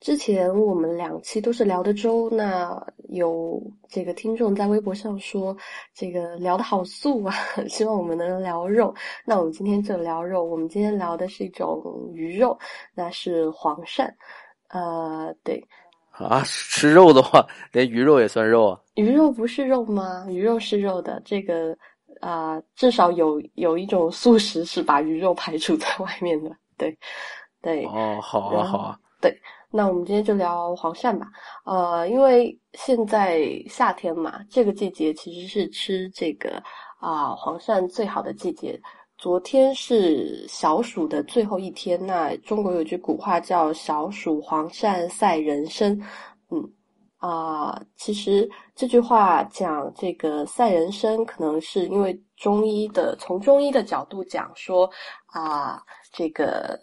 之前我们两期都是聊的粥，那有这个听众在微博上说，这个聊的好素啊，希望我们能聊肉。那我们今天就聊肉，我们今天聊的是一种鱼肉，那是黄鳝。呃，对。啊，吃肉的话，连鱼肉也算肉啊？鱼肉不是肉吗？鱼肉是肉的，这个啊，至少有有一种素食是把鱼肉排除在外面的。对，对。哦，好啊，好啊。对。那我们今天就聊黄鳝吧，呃，因为现在夏天嘛，这个季节其实是吃这个啊黄鳝最好的季节。昨天是小暑的最后一天，那中国有句古话叫“小暑黄鳝赛人参”，嗯，啊，其实这句话讲这个赛人参，可能是因为中医的，从中医的角度讲说啊，这个。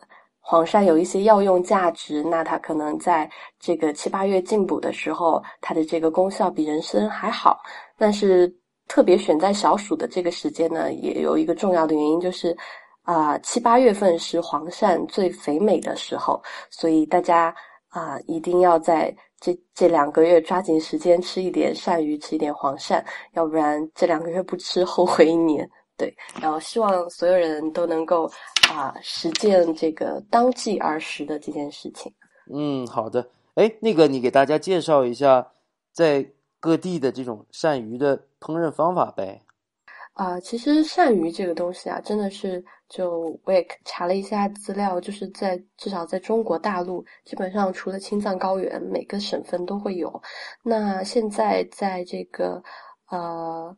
黄鳝有一些药用价值，那它可能在这个七八月进补的时候，它的这个功效比人参还好。但是特别选在小暑的这个时间呢，也有一个重要的原因，就是啊七八月份是黄鳝最肥美的时候，所以大家啊一定要在这这两个月抓紧时间吃一点鳝鱼，吃一点黄鳝，要不然这两个月不吃后悔一年。对，然后希望所有人都能够啊实践这个当季而食的这件事情。嗯，好的。哎，那个你给大家介绍一下在各地的这种鳝鱼的烹饪方法呗。啊，其实鳝鱼这个东西啊，真的是就我也查了一下资料，就是在至少在中国大陆，基本上除了青藏高原，每个省份都会有。那现在在这个呃。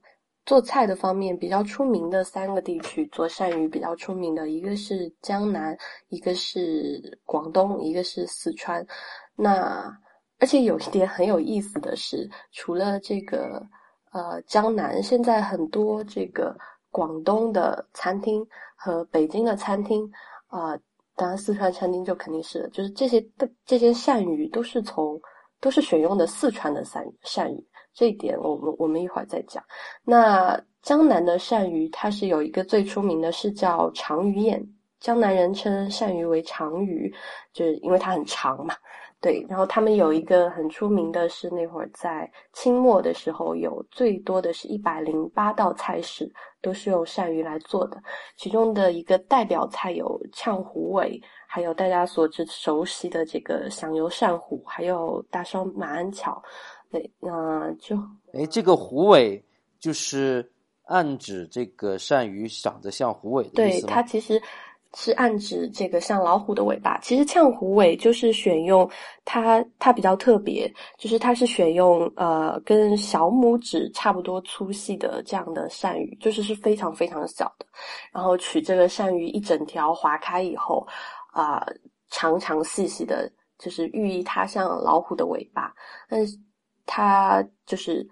做菜的方面比较出名的三个地区做鳝鱼比较出名的一个是江南，一个是广东，一个是四川。那而且有一点很有意思的是，除了这个呃江南，现在很多这个广东的餐厅和北京的餐厅啊，当然四川餐厅就肯定是，就是这些的这些鳝鱼都是从都是选用的四川的鳝鳝鱼。这一点我们我们一会儿再讲。那江南的鳝鱼，它是有一个最出名的，是叫长鱼宴。江南人称鳝鱼为长鱼，就是因为它很长嘛。对，然后他们有一个很出名的是，那会儿在清末的时候，有最多的是一百零八道菜式都是用鳝鱼来做的。其中的一个代表菜有炝虎尾，还有大家所知熟悉的这个响油鳝糊，还有大烧马鞍桥。对，那就哎，这个虎尾就是暗指这个鳝鱼长得像虎尾的对，它其实是暗指这个像老虎的尾巴。其实呛虎尾就是选用它，它比较特别，就是它是选用呃跟小拇指差不多粗细的这样的鳝鱼，就是是非常非常小的。然后取这个鳝鱼一整条划开以后，啊，长长细细的，就是寓意它像老虎的尾巴，但是。它就是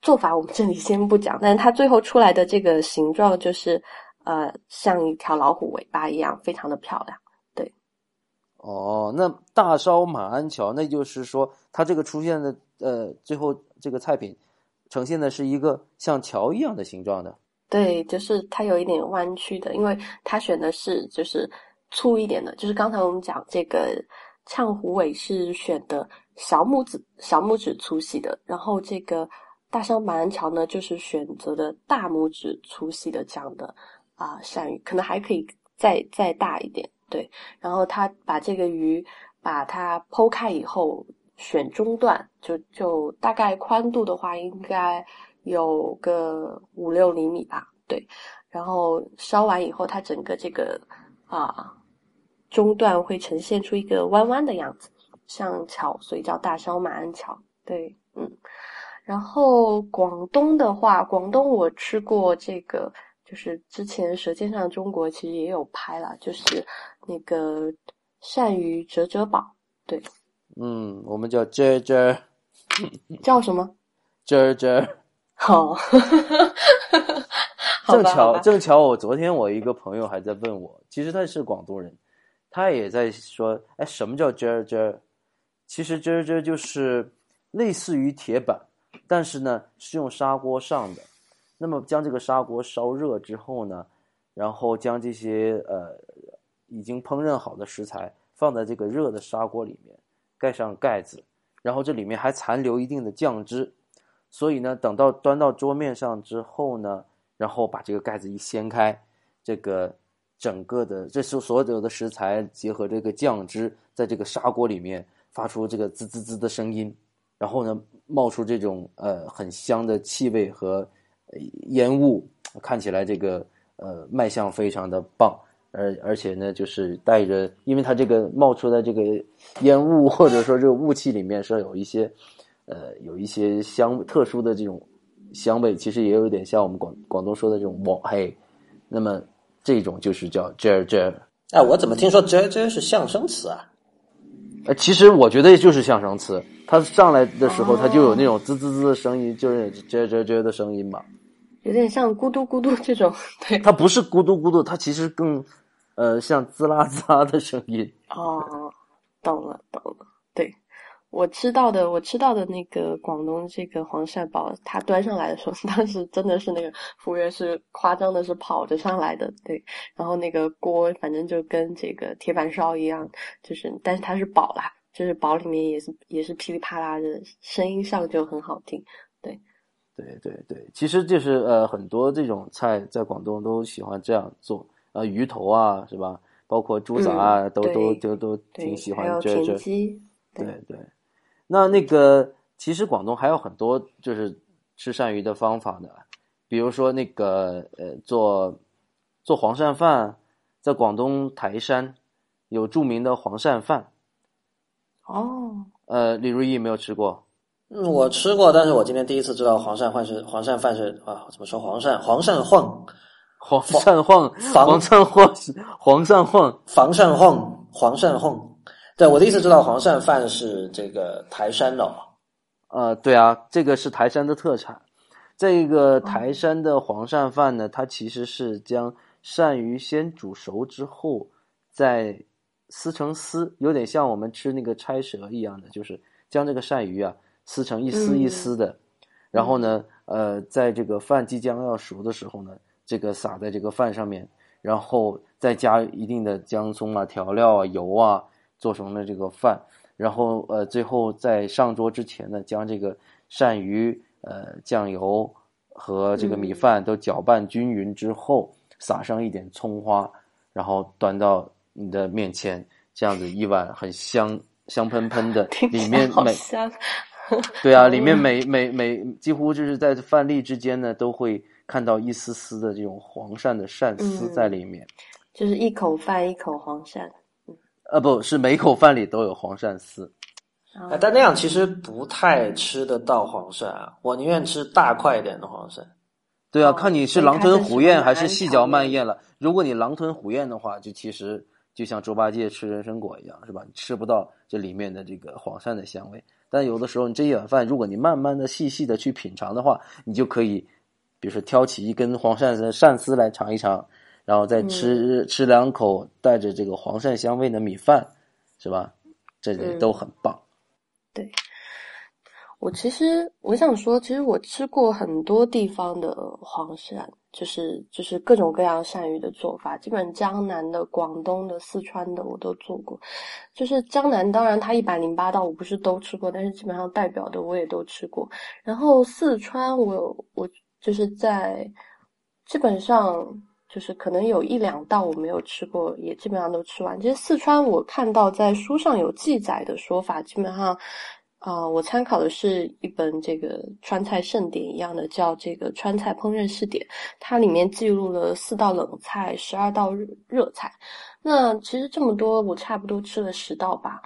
做法，我们这里先不讲，但是它最后出来的这个形状就是，呃，像一条老虎尾巴一样，非常的漂亮。对，哦，那大烧马鞍桥，那就是说它这个出现的，呃，最后这个菜品呈现的是一个像桥一样的形状的。对，就是它有一点弯曲的，因为它选的是就是粗一点的，就是刚才我们讲这个呛虎尾是选的。小拇指小拇指粗细的，然后这个大商马鞍桥呢，就是选择的大拇指粗细的这样的啊鳝鱼，可能还可以再再大一点，对。然后他把这个鱼把它剖开以后，选中段，就就大概宽度的话，应该有个五六厘米吧，对。然后烧完以后，它整个这个啊中段会呈现出一个弯弯的样子。像桥，所以叫大烧马鞍桥。对，嗯，然后广东的话，广东我吃过这个，就是之前《舌尖上中国》其实也有拍了，就是那个鳝鱼折折煲。对，嗯，我们叫折折，叫什么？折折。好，正巧正巧，我昨天我一个朋友还在问我，其实他是广东人，他也在说，哎，什么叫折折？其实这这就是类似于铁板，但是呢是用砂锅上的。那么将这个砂锅烧热之后呢，然后将这些呃已经烹饪好的食材放在这个热的砂锅里面，盖上盖子，然后这里面还残留一定的酱汁，所以呢，等到端到桌面上之后呢，然后把这个盖子一掀开，这个整个的这是所有的食材结合这个酱汁，在这个砂锅里面发出这个滋滋滋的声音，然后呢，冒出这种呃很香的气味和烟雾，看起来这个呃卖相非常的棒。而而且呢，就是带着，因为它这个冒出的这个烟雾或者说这个雾气里面是有一些，呃，有一些香特殊的这种香味，其实也有点像我们广广东说的这种网黑。那么这种就是叫 jer jer。哎，我怎么听说 jer jer 是象声词啊？呃，其实我觉得就是象声词，它上来的时候它就有那种滋滋滋的声音，就是 jer jer jer 的声音嘛。有点像咕嘟咕嘟这种，对。它不是咕嘟咕嘟，它其实更。呃，像滋啦滋啦的声音哦，懂了懂了。对我吃到的，我吃到的那个广东这个黄鳝煲，它端上来的时候，当时真的是那个服务员是夸张的，是跑着上来的。对，然后那个锅反正就跟这个铁板烧一样，就是，但是它是煲啦，就是煲里面也是也是噼里啪啦的声音上就很好听。对，对对对，其实就是呃，很多这种菜在广东都喜欢这样做。呃，鱼头啊，是吧？包括猪杂啊，都都都都挺喜欢这这。对对。那那个，其实广东还有很多就是吃鳝鱼的方法的，比如说那个呃，做做黄鳝饭，在广东台山有著名的黄鳝饭。哦。呃，李如意没有吃过。嗯，我吃过，但是我今天第一次知道黄鳝饭是黄鳝饭是啊，怎么说黄鳝黄鳝晃。黄鳝晃，黄鳝晃，黄鳝晃，黄鳝晃，黄鳝晃。对我第一次知道黄鳝饭是这个台山的。呃，对啊，这个是台山的特产。这个台山的黄鳝饭呢，它其实是将鳝鱼先煮熟之后，再撕成丝，有点像我们吃那个拆蛇一样的，就是将这个鳝鱼啊撕成一丝一丝的。然后呢，呃，在这个饭即将要熟的时候呢。这个撒在这个饭上面，然后再加一定的姜葱啊、调料啊、油啊，做成了这个饭。然后呃，最后在上桌之前呢，将这个鳝鱼、呃酱油和这个米饭都搅拌均匀之后，撒上一点葱花，然后端到你的面前，这样子一碗很香香喷喷的，里面每对啊，里面 每每每几乎就是在饭粒之间呢都会。看到一丝丝的这种黄鳝的鳝丝在里面，就是一口饭一口黄鳝，呃，不是每口饭里都有黄鳝丝，啊，但那样其实不太吃得到黄鳝啊，我宁愿吃大块一点的黄鳝。对啊，看你是狼吞虎咽还是细嚼慢咽了。如果你狼吞虎咽的话，就其实就像猪八戒吃人参果一样，是吧？你吃不到这里面的这个黄鳝的香味。但有的时候，你这一碗饭，如果你慢慢的、细细的去品尝的话，你就可以。比如说挑起一根黄鳝的鳝丝来尝一尝，然后再吃吃两口带着这个黄鳝香味的米饭，是吧？这些都很棒。对，我其实我想说，其实我吃过很多地方的黄鳝，就是就是各种各样鳝鱼的做法，基本江南的、广东的、四川的我都做过。就是江南，当然它一百零八道我不是都吃过，但是基本上代表的我也都吃过。然后四川，我我。就是在基本上就是可能有一两道我没有吃过，也基本上都吃完。其实四川我看到在书上有记载的说法，基本上啊，我参考的是一本这个川菜盛典一样的，叫这个川菜烹饪试点，它里面记录了四道冷菜，十二道热菜。那其实这么多，我差不多吃了十道吧。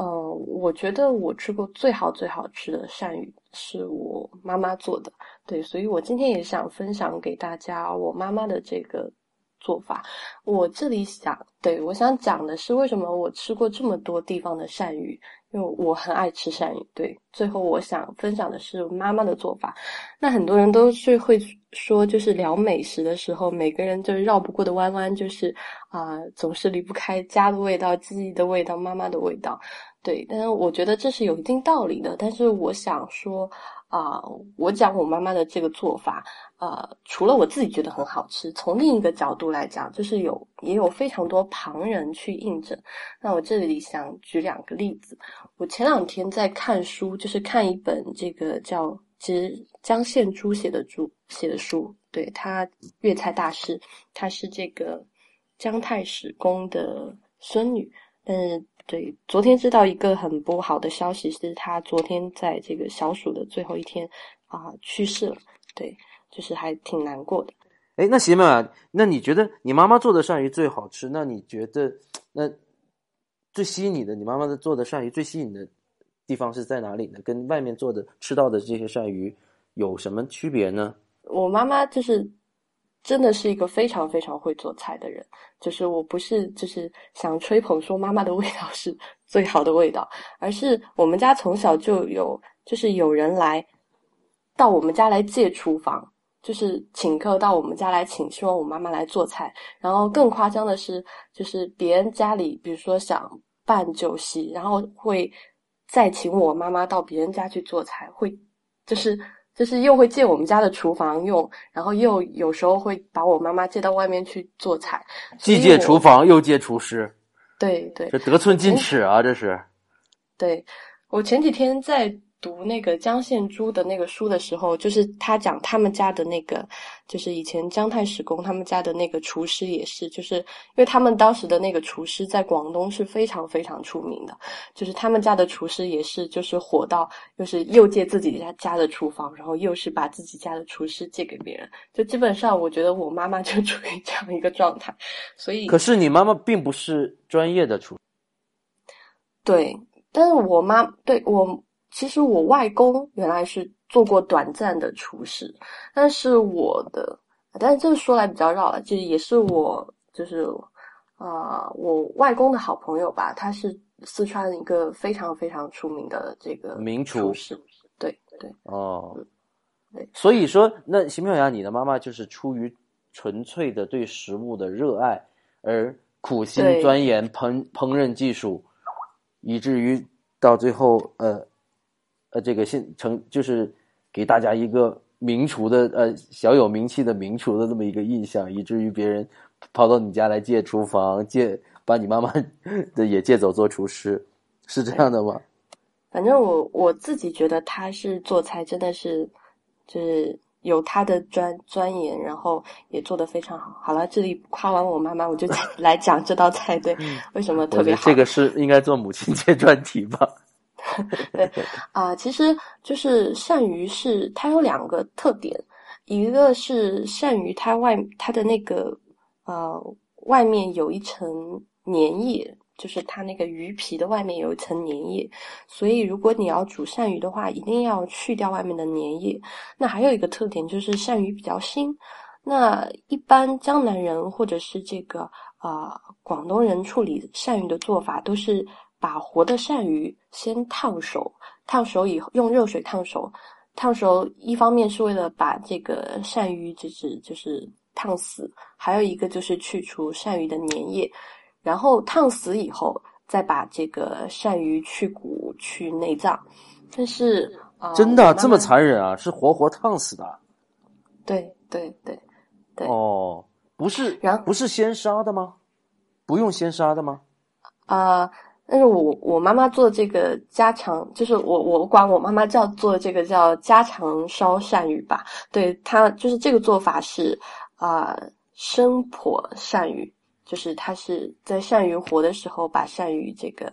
嗯，我觉得我吃过最好最好吃的鳝鱼是我妈妈做的，对，所以我今天也想分享给大家我妈妈的这个做法。我这里想，对我想讲的是为什么我吃过这么多地方的鳝鱼。因为我很爱吃鳝鱼，对。最后我想分享的是妈妈的做法。那很多人都是会说，就是聊美食的时候，每个人就是绕不过的弯弯，就是啊，总是离不开家的味道、记忆的味道、妈妈的味道。对，但是我觉得这是有一定道理的。但是我想说。啊，我讲我妈妈的这个做法，呃，除了我自己觉得很好吃，从另一个角度来讲，就是有也有非常多旁人去印证。那我这里想举两个例子，我前两天在看书，就是看一本这个叫其实江献珠写的书写的书，对他粤菜大师，他是这个姜太史公的孙女，嗯对昨天知道一个很不好的消息，是他昨天在这个小暑的最后一天啊去世了，对，就是还挺难过的。哎，那行吧，那你觉得你妈妈做的鳝鱼最好吃？那你觉得那最吸引你的，你妈妈的做的鳝鱼最吸引的地方是在哪里呢？跟外面做的吃到的这些鳝鱼有什么区别呢？我妈妈就是真的是一个非常非常会做菜的人，就是我不是就是想吹捧说妈妈的味道是 最好的味道，而是我们家从小就有就是有人来到我们家来借厨房。就是请客到我们家来请，希望我妈妈来做菜。然后更夸张的是，就是别人家里，比如说想办酒席，然后会再请我妈妈到别人家去做菜，会就是就是又会借我们家的厨房用，然后又有时候会把我妈妈借到外面去做菜，既借厨房又借厨师，对对，这得寸进尺啊！这是。对我前几天在。读那个江献珠的那个书的时候，就是他讲他们家的那个，就是以前姜太史公他们家的那个厨师也是，就是因为他们当时的那个厨师在广东是非常非常出名的，就是他们家的厨师也是，就是火到，就是又借自己家家的厨房，然后又是把自己家的厨师借给别人，就基本上我觉得我妈妈就 处于这样一个状态，所以。可是你妈妈并不是专业的厨。对，但是我妈对我。其实我外公原来是做过短暂的厨师，但是我的，但是这个说来比较绕了，就也是我，就是啊，我外公的好朋友吧，他是四川一个非常非常出名的这个名厨师，对对哦，对，所以说，那邢妙雅，你的妈妈就是出于纯粹的对食物的热爱而苦心钻研烹烹饪技术，以至于到最后，呃。呃，这个现成就是给大家一个名厨的呃小有名气的名厨的这么一个印象，以至于别人跑到你家来借厨房，借把你妈妈 的也借走做厨师，是这样的吗？反正我我自己觉得他是做菜真的是就是有他的专钻研，然后也做得非常好。好了，这里夸完我妈妈，我就 来讲这道菜对为什么特别好。这个是应该做母亲节专题吧。对啊，其实就是鳝鱼是它有两个特点，一个是鳝鱼它外它的那个呃外面有一层粘液，就是它那个鱼皮的外面有一层粘液，所以如果你要煮鳝鱼的话，一定要去掉外面的粘液。那还有一个特点就是鳝鱼比较腥，那一般江南人或者是这个啊广东人处理鳝鱼的做法都是。把活的鳝鱼先烫熟，烫熟以后用热水烫熟，烫熟一方面是为了把这个鳝鱼就是就是烫死，还有一个就是去除鳝鱼的粘液，然后烫死以后再把这个鳝鱼去骨去内脏。但是啊，真的这么残忍啊？是活活烫死的？对对对对。哦，不是，然后不是先杀的吗？不用先杀的吗？啊。但是我我妈妈做这个家常，就是我我管我妈妈叫做这个叫家常烧鳝鱼吧。对她就是这个做法是啊生婆鳝鱼，就是它是在鳝鱼活的时候把鳝鱼这个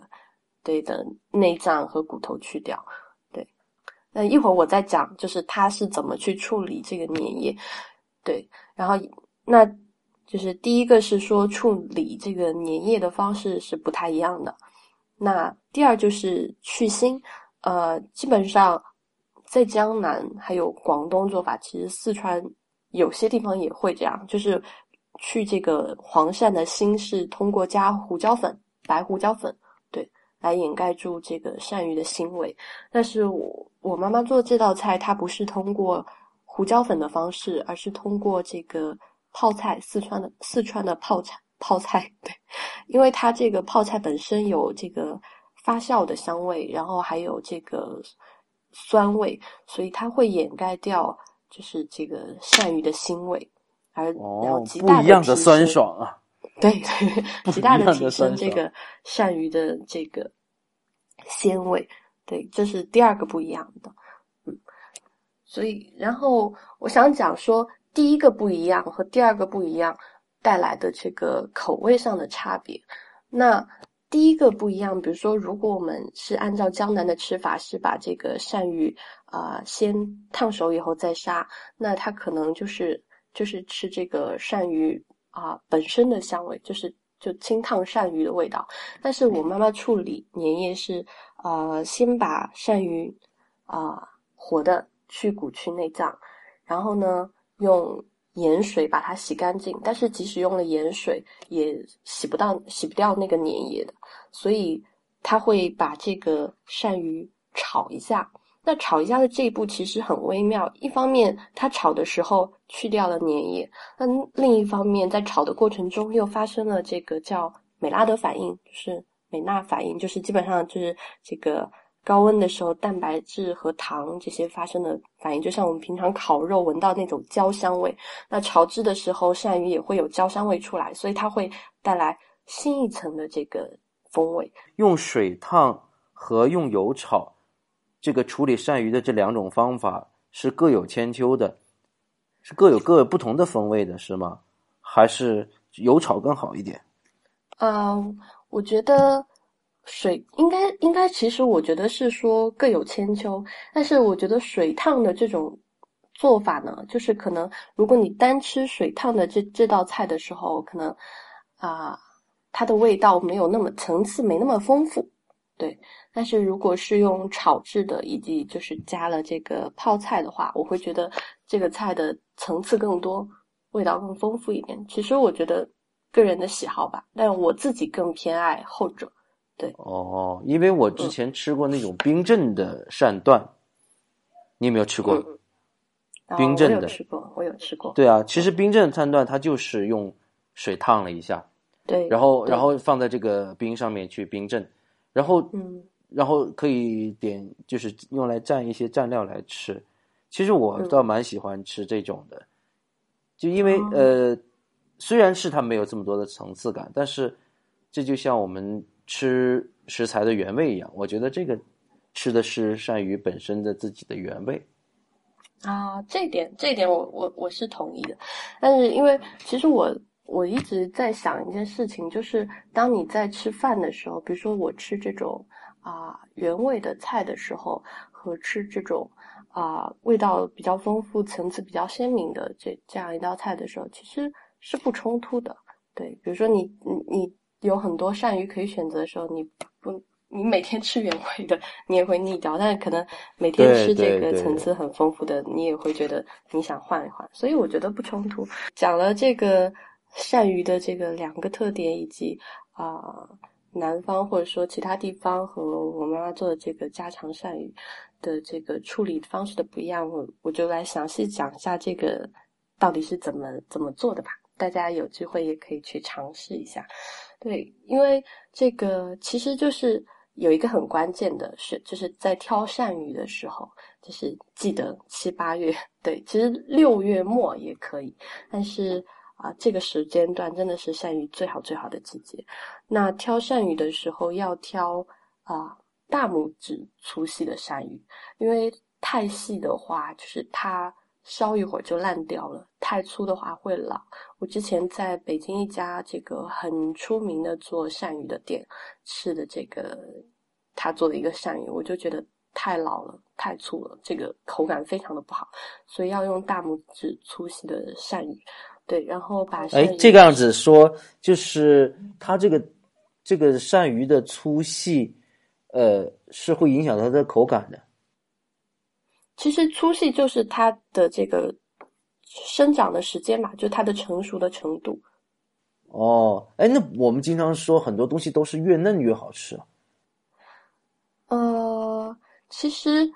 对的内脏和骨头去掉。对，那一会儿我再讲，就是它是怎么去处理这个粘液。对，然后那就是第一个是说处理这个粘液的方式是不太一样的。那第二就是去腥，呃，基本上在江南还有广东做法，其实四川有些地方也会这样，就是去这个黄鳝的腥是通过加胡椒粉、白胡椒粉，对，来掩盖住这个鳝鱼的腥味。但是我我妈妈做这道菜，它不是通过胡椒粉的方式，而是通过这个泡菜，四川的四川的泡菜。泡菜对，因为它这个泡菜本身有这个发酵的香味，然后还有这个酸味，所以它会掩盖掉就是这个鳝鱼的腥味，而然后极大的酸爽啊，对对，极大的提升这个鳝鱼的这个鲜味。对，这是第二个不一样的。嗯，所以然后我想讲说，第一个不一样和第二个不一样带来的这个口味上的差别。那第一个不一样，比如说，如果我们是按照江南的吃法，是把这个鳝鱼啊先烫熟以后再杀，那它可能就是就是吃这个鳝鱼啊本身的香味，就是就清烫鳝鱼的味道。但是我妈妈处理年夜是啊先把鳝鱼啊活的去骨去内脏，然后呢用。盐水把它洗干净，但是即使用了盐水，也洗不到、洗不掉那个粘液的，所以他会把这个鳝鱼炒一下。那炒一下的这一步其实很微妙，一方面他炒的时候去掉了粘液，那另一方面在炒的过程中又发生了这个叫美拉德反应，就是美纳反应，就是基本上就是这个。高温的时候，蛋白质和糖这些发生的反应，就像我们平常烤肉闻到那种焦香味，那炒制的时候，鳝鱼也会有焦香味出来，所以它会带来新一层的这个风味。用水烫和用油炒，这个处理鳝鱼的这两种方法是各有千秋的，是各有各不同的风味的，是吗？还是油炒更好一点？嗯，我觉得。水应该应该，其实我觉得是说各有千秋，但是我觉得水烫的这种做法呢，就是可能如果你单吃水烫的这这道菜的时候，可能啊它的味道没有那么层次没那么丰富，对。但是如果是用炒制的，以及就是加了这个泡菜的话，我会觉得这个菜的层次更多，味道更丰富一点。其实我觉得个人的喜好吧，但我自己更偏爱后者。对哦，因为我之前吃过那种冰镇的鳝段，你有没有吃过？冰镇的吃过，我有吃过。对啊，其实冰镇鳝段它就是用水烫了一下，对，然后然后放在这个冰上面去冰镇，然后嗯，然后可以点就是用来蘸一些蘸料来吃。其实我倒蛮喜欢吃这种的，就因为呃，虽然是它没有这么多的层次感，但是这就像我们。吃食材的原味一样，我觉得这个吃的是鳝鱼本身的自己的原味啊。这点，这点我我我是同意的。但是因为其实我我一直在想一件事情，就是当你在吃饭的时候，比如说我吃这种啊原味的菜的时候，和吃这种啊味道比较丰富、层次比较鲜明的这这样一道菜的时候，其实是不冲突的。对，比如说你你你。有很多鳝鱼可以选择的时候，你不，你每天吃原味的，你也会腻掉。但是可能每天吃这个层次很丰富的，你也会觉得你想换一换。所以我觉得不冲突。讲了这个鳝鱼的这个两个特点，以及啊南方或者说其他地方和我妈妈做的这个家常鳝鱼的这个处理方式的不一样，我我就来详细讲一下这个到底是怎么怎么做的吧。大家有机会也可以去尝试一下。对，因为这个其实就是有一个很关键的是，就是在挑鳝鱼的时候，就是记得七八月，对，其实六月末也可以，但是啊，这个时间段真的是鳝鱼最好最好的季节。那挑鳝鱼的时候要挑啊大拇指粗细的鳝鱼，因为太细的话，就是它。烧一会儿就烂掉了，太粗的话会老。我之前在北京一家这个很出名的做鳝鱼的店吃的这个他做的一个鳝鱼，我就觉得太老了，太粗了，这个口感非常的不好，所以要用大拇指粗细的鳝鱼。对，然后把哎这个样子说，就是它这个这个鳝鱼的粗细，呃，是会影响它的口感的。其实粗细就是它的这个生长的时间嘛，就它的成熟的程度。哦，哎，那我们经常说很多东西都是越嫩越好吃。呃，其实，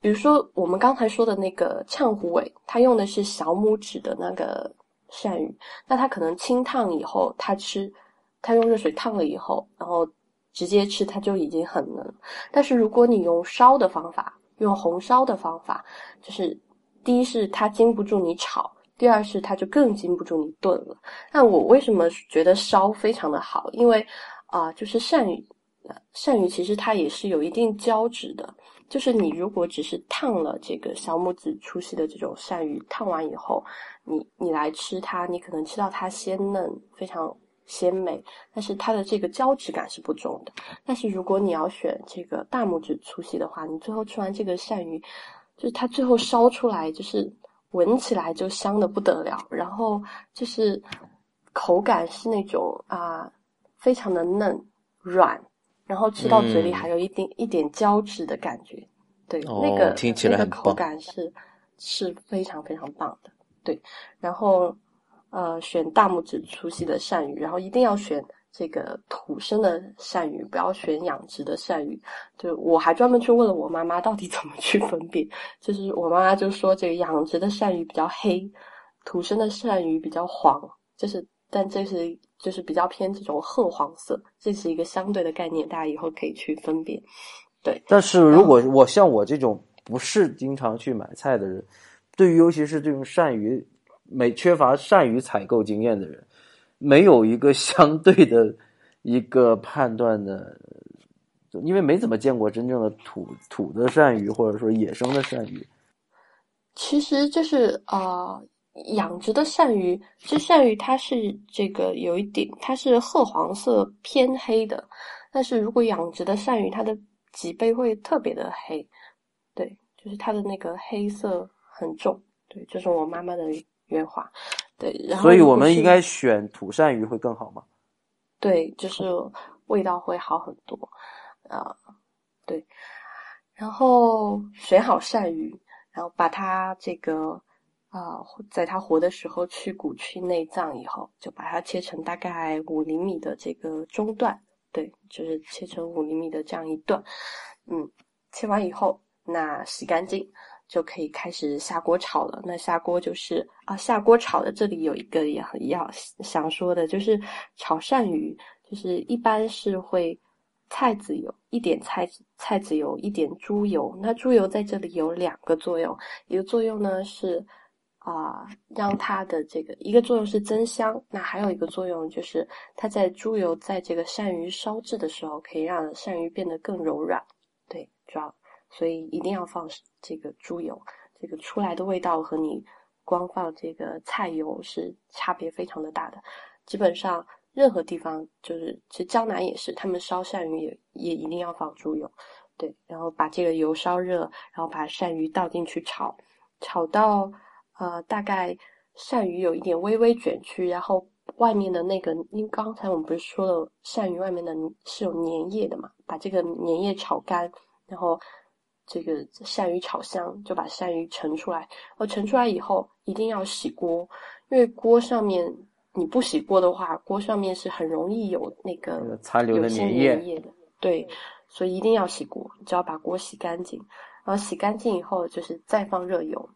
比如说我们刚才说的那个呛虎尾，它用的是小拇指的那个鳝鱼，那它可能清烫以后，它吃，它用热水烫了以后，然后直接吃，它就已经很嫩。但是如果你用烧的方法，用红烧的方法，就是第一是它经不住你炒，第二是它就更经不住你炖了。那我为什么觉得烧非常的好？因为啊，就是鳝鱼鳝鱼其实它也是有一定胶质的，就是你如果只是烫了这个小拇指粗细的这种鳝鱼，烫完以后，你你来吃它，你可能吃到它鲜嫩，非常鲜美，但是它的这个胶质感是不重的。但是如果你要选这个大拇指粗细的话，你最后吃完这个鳝鱼，就是它最后烧出来，就是闻起来就香的不得了，然后就是口感是那种啊，非常的嫩软。然后吃到嘴里还有一点一点胶质的感觉，对，那个听起来那个口感是是非常非常棒的，对。然后呃，选大拇指粗细的鳝鱼，然后一定要选这个土生的鳝鱼，不要选养殖的鳝鱼。就我还专门去问了我妈妈，到底怎么去分辨？就是我妈妈就说，这个养殖的鳝鱼比较黑，土生的鳝鱼比较黄，就是但这是。就是比较偏这种褐黄色，这是一个相对的概念，大家以后可以去分辨。对，但是如果我像我这种不是经常去买菜的人，对于尤其是这种鳝鱼没缺乏鳝鱼采购经验的人，没有一个相对的一个判断的，因为没怎么见过真正的土土的鳝鱼，或者说野生的鳝鱼。其实就是啊。养殖的鳝鱼，这鳝鱼它是这个有一点，它是褐黄色偏黑的。但是如果养殖的鳝鱼，它的脊背会特别的黑，对，就是它的那个黑色很重，对，这是我妈妈的原话，对。然后，所以我们应该选土鳝鱼会更好吗？对，就是味道会好很多，啊，对。然后选好鳝鱼，然后把它这个。啊，在它活的时候去骨去内脏以后，就把它切成大概五厘米的这个中段，对，就是切成五厘米的这样一段。嗯，切完以后，那洗干净就可以开始下锅炒了。那下锅就是啊，下锅炒的这里有一个也很要想说的，就是炒鳝鱼，就是一般是会菜籽油一点菜菜籽油一点猪油。那猪油在这里有两个作用，一个作用呢是。啊，让它的这个一个作用是增香，那还有一个作用就是它在猪油在这个鳝鱼烧制的时候，可以让鳝鱼变得更柔软。对，主要所以一定要放这个猪油，这个出来的味道和你光放这个菜油是差别非常的大的。基本上任何地方就是，其实江南也是，他们烧鳝鱼也也一定要放猪油。对，然后把这个油烧热，然后把鳝鱼倒进去炒，炒到。呃，大概鳝鱼有一点微微卷曲，然后外面的那个，因为刚才我们不是说了，鳝鱼外面的是有粘液的嘛，把这个粘液炒干，然后这个鳝鱼炒香，就把鳝鱼盛出来。我盛出来以后，一定要洗锅，因为锅上面你不洗锅的话，锅上面是很容易有那个残留的粘液的。对，所以一定要洗锅，只要把锅洗干净，然后洗干净以后，就是再放热油。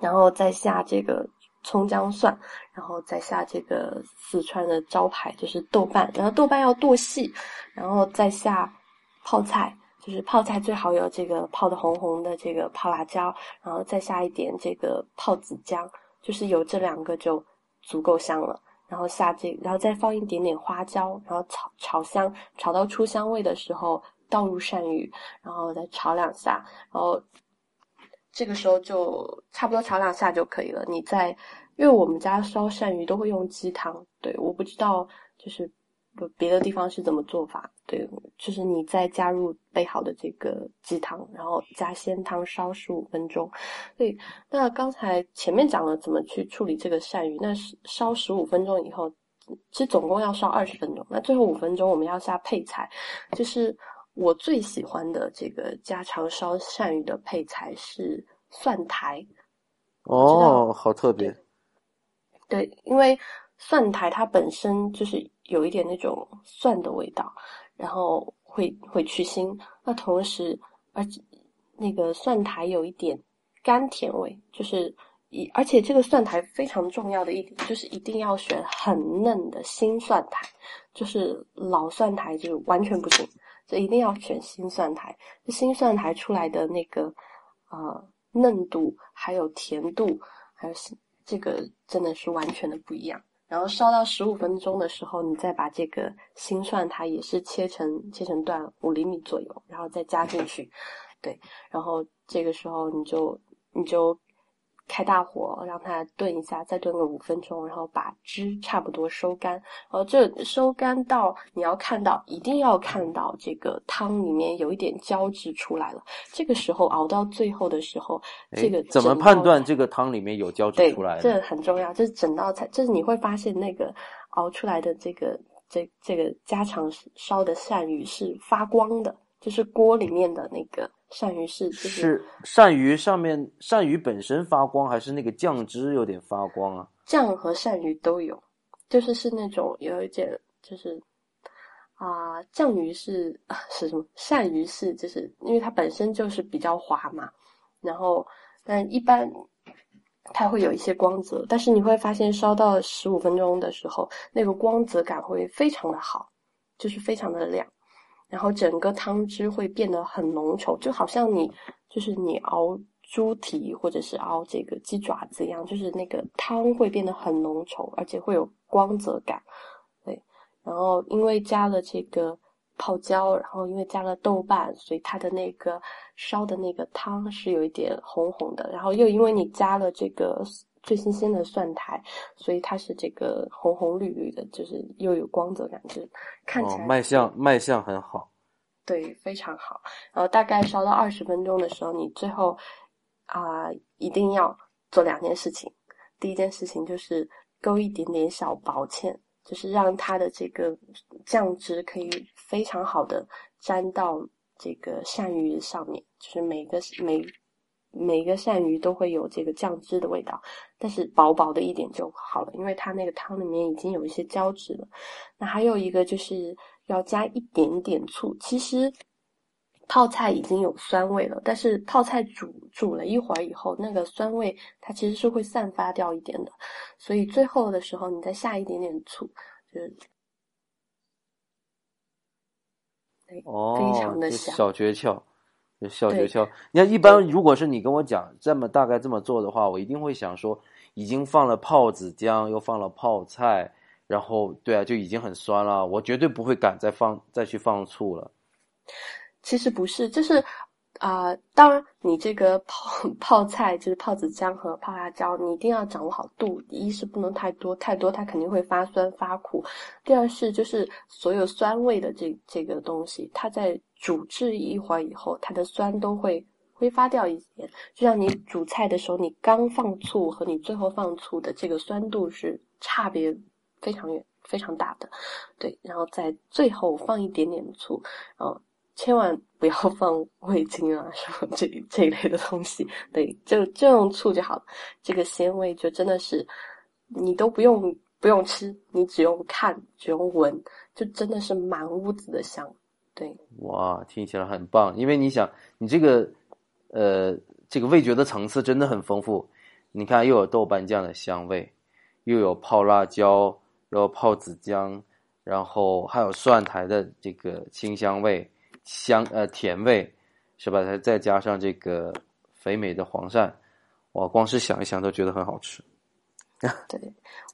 然后再下这个葱姜蒜，然后再下这个四川的招牌就是豆瓣，然后豆瓣要剁细，然后再下泡菜，就是泡菜最好有这个泡的红红的这个泡辣椒，然后再下一点这个泡子姜，就是有这两个就足够香了。然后下这，然后再放一点点花椒，然后炒炒香，炒到出香味的时候倒入鳝鱼，然后再炒两下，然后。这个时候就差不多炒两下就可以了。你在，因为我们家烧鳝鱼都会用鸡汤，对，我不知道就是别的地方是怎么做法，对，就是你再加入备好的这个鸡汤，然后加鲜汤烧十五分钟。对，那刚才前面讲了怎么去处理这个鳝鱼，那是烧十五分钟以后，其实总共要烧二十分钟。那最后五分钟我们要下配菜，就是。我最喜欢的这个家常烧鳝鱼的配菜是蒜苔。哦，好特别。对，因为蒜苔它本身就是有一点那种蒜的味道，然后会会去腥。那同时，而且那个蒜苔有一点甘甜味，就是一而且这个蒜苔非常重要的一点就是一定要选很嫩的新蒜苔，就是老蒜苔就完全不行。这一定要选新蒜苔，新蒜苔出来的那个呃嫩度，还有甜度，还有这个真的是完全的不一样。然后烧到十五分钟的时候，你再把这个新蒜它也是切成切成段五厘米左右，然后再加进去，对，然后这个时候你就你就。开大火让它炖一下，再炖个五分钟，然后把汁差不多收干。然后这收干到你要看到，一定要看到这个汤里面有一点胶质出来了。这个时候熬到最后的时候，这个怎么判断这个汤里面有胶质出来？这很重要。这是整道菜，就是你会发现那个熬出来的这个这这个家常烧的鳝鱼是发光的，就是锅里面的那个。鳝鱼是是鳝鱼上面鳝鱼本身发光，还是那个酱汁有点发光啊？酱和鳝鱼都有，就是是那种有一点就是啊，酱鱼是是什么？鳝鱼是就是因为它本身就是比较滑嘛，然后但一般它会有一些光泽，但是你会发现烧到十五分钟的时候，那个光泽感会非常的好，就是非常的亮。然后整个汤汁会变得很浓稠，就好像你就是你熬猪蹄或者是熬这个鸡爪子一样，就是那个汤会变得很浓稠，而且会有光泽感。对，然后因为加了这个泡椒，然后因为加了豆瓣，所以它的那个烧的那个汤是有一点红红的。然后又因为你加了这个最新鲜的蒜苔，所以它是这个红红绿绿的，就是又有光泽感，就是看起来卖相卖相很好。对，非常好。然后大概烧到二十分钟的时候，你最后啊一定要做两件事情。第一件事情就是勾一点点小薄芡，就是让它的这个酱汁可以非常好的沾到这个鳝鱼上面，就是每个每每个鳝鱼都会有这个酱汁的味道，但是薄薄的一点就好了，因为它那个汤里面已经有一些胶质了。那还有一个就是。要加一点点醋。其实泡菜已经有酸味了，但是泡菜煮煮了一会儿以后，那个酸味它其实是会散发掉一点的。所以最后的时候，你再下一点点醋，就是哦，非常的香。小诀窍，小诀窍。你看，一般如果是你跟我讲这么大概这么做的话，我一定会想说，已经放了泡子姜，又放了泡菜。然后，对啊，就已经很酸了。我绝对不会敢再放再去放醋了。其实不是，就是啊，当然你这个泡泡菜就是泡子姜和泡辣椒，你一定要掌握好度。一是不能太多，太多它肯定会发酸发苦。第二是就是所有酸味的这这个东西，它在煮制一会儿以后，它的酸都会挥发掉一些。就像你煮菜的时候，你刚放醋和你最后放醋的这个酸度是差别。非常远、非常大的，对，然后在最后放一点点醋，然后千万不要 放味精啊什么这这一类的东西，对，就就用醋就好了。这个鲜味就真的是你都不用不用吃，你只用看，只用闻，就真的是满屋子的香。对，哇，听起来很棒，因为你想，你这个呃这个味觉的层次真的很丰富。你看，又有豆瓣酱的香味，又有泡辣椒。然后泡子姜，然后还有蒜苔的这个清香味、香呃甜味，是吧？再再加上这个肥美的黄鳝，哇，光是想一想都觉得很好吃。对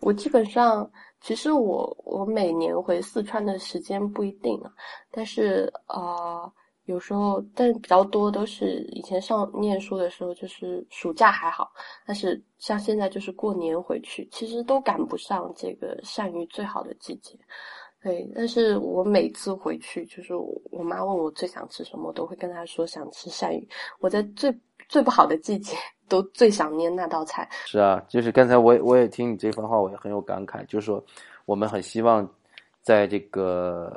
我基本上，其实我我每年回四川的时间不一定啊，但是啊。有时候，但比较多都是以前上念书的时候，就是暑假还好，但是像现在就是过年回去，其实都赶不上这个鳝鱼最好的季节。对，但是我每次回去，就是我妈问我最想吃什么，我都会跟她说想吃鳝鱼。我在最最不好的季节，都最想念那道菜。是啊，就是刚才我我也听你这番话，我也很有感慨，就是说我们很希望在这个，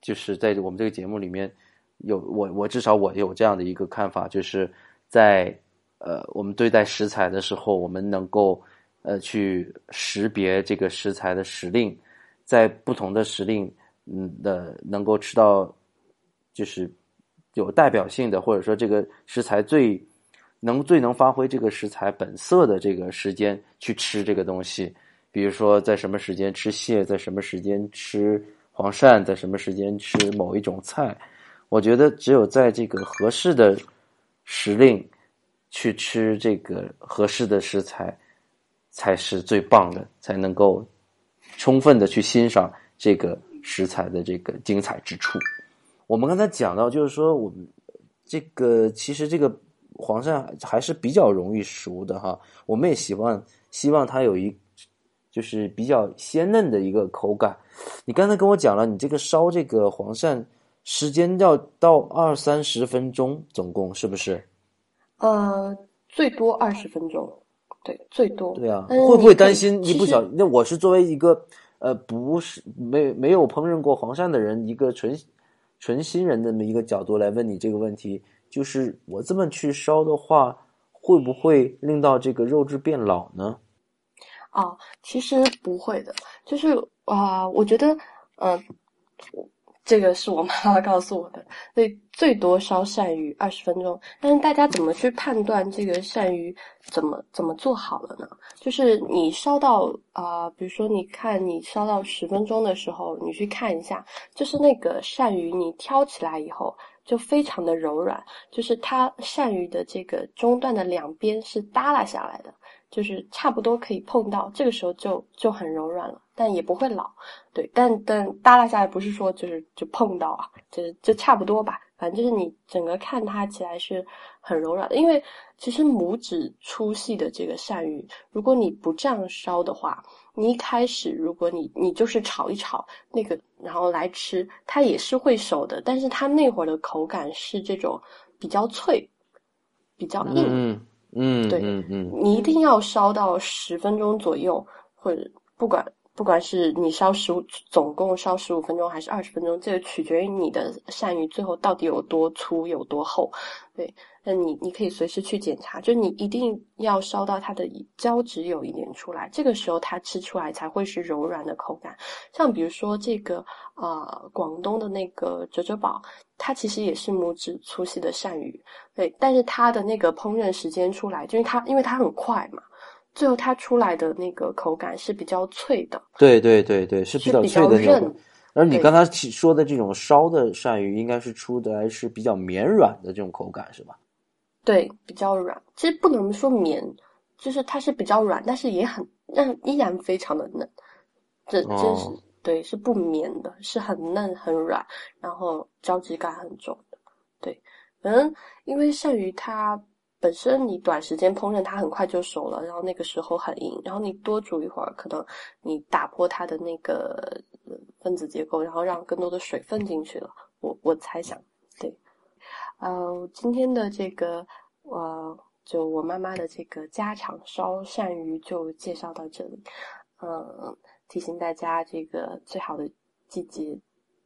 就是在我们这个节目里面。有我我至少我有这样的一个看法，就是在呃我们对待食材的时候，我们能够呃去识别这个食材的时令，在不同的时令嗯的能够吃到就是有代表性的，或者说这个食材最能最能发挥这个食材本色的这个时间去吃这个东西，比如说在什么时间吃蟹，在什么时间吃黄鳝，在什么时间吃某一种菜。我觉得只有在这个合适的时令去吃这个合适的食材，才是最棒的，才能够充分的去欣赏这个食材的这个精彩之处。我们刚才讲到，就是说我们这个其实这个黄鳝还是比较容易熟的哈。我们也希望希望它有一就是比较鲜嫩的一个口感。你刚才跟我讲了，你这个烧这个黄鳝时间要到二三十分钟，总共是不是？呃，最多二十分钟，对，最多。对啊，会不会担心一不小？那我是作为一个呃不是没没有烹饪过黄鳝的人，一个纯纯新人的这么一个角度来问你这个问题，就是我这么去烧的话，会不会令到这个肉质变老呢？哦，其实不会的，就是啊、我觉得，呃，这个是我妈妈告诉我的，所以最多烧鳝鱼二十分钟。但是大家怎么去判断这个鳝鱼怎么怎么做好了呢？就是你烧到啊、比如说你看你烧到十分钟的时候，你去看一下，就是那个鳝鱼你挑起来以后就非常的柔软，就是它鳝鱼的这个中段的两边是耷拉下来的。就是差不多可以碰到，这个时候就就很柔软了，但也不会老，对，但但耷拉下来不是说就是就碰到啊，就是就差不多吧，反正就是你整个看它起来是很柔软的，因为其实拇指粗细的这个鳝鱼，如果你不这样烧的话，你一开始如果你你就是炒一炒那个，然后来吃，它也是会熟的，但是它那会儿的口感是这种比较脆，比较硬。嗯嗯对嗯嗯你一定要烧到十分钟左右，或者不管不管是你烧十五，总共烧十五分钟还是二十分钟，这个取决于你的鳝鱼最后到底有多粗有多厚。对，那你你可以随时去检查，就你一定要烧到它的胶质有一点出来，这个时候它吃出来才会是柔软的口感。像比如说这个呃广东的那个折折宝，它其实也是拇指粗细的鳝鱼，对，但是它的那个烹饪时间出来，就是它因为它很快嘛，最后它出来的那个口感是比较脆的，对对对对，是比较脆的那种。。而你刚才说的这种烧的鳝鱼，应该是出来是比较绵软的这种口感，是吧？对，比较软。其实不能说绵，就是它是比较软，但是也很但依然非常的嫩。这真是、哦对，是不绵的，是很嫩很软，然后胶质感很重的。对，反正因为鳝鱼它本身你短时间烹饪它很快就熟了，然后那个时候很硬，然后你多煮一会儿，可能你打破它的那个分子结构，然后让更多的水分进去了。我我猜想，对。呃，今天的这个呃，就我妈妈的这个家常烧鳝鱼就介绍到这里。嗯，提醒大家，这个最好的季节，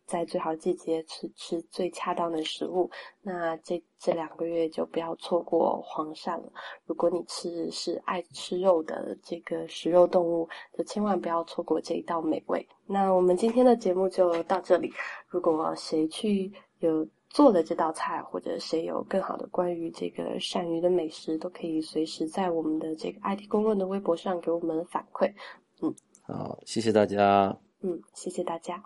在最好季节吃吃最恰当的食物。那这这两个月就不要错过黄鳝了。如果你吃是爱吃肉的这个食肉动物，就千万不要错过这一道美味。那我们今天的节目就到这里。如果谁去有做了这道菜，或者谁有更好的关于这个鳝鱼的美食，都可以随时在我们的这个 IT 公论的微博上给我们反馈。嗯好，谢谢大家。嗯，谢谢大家。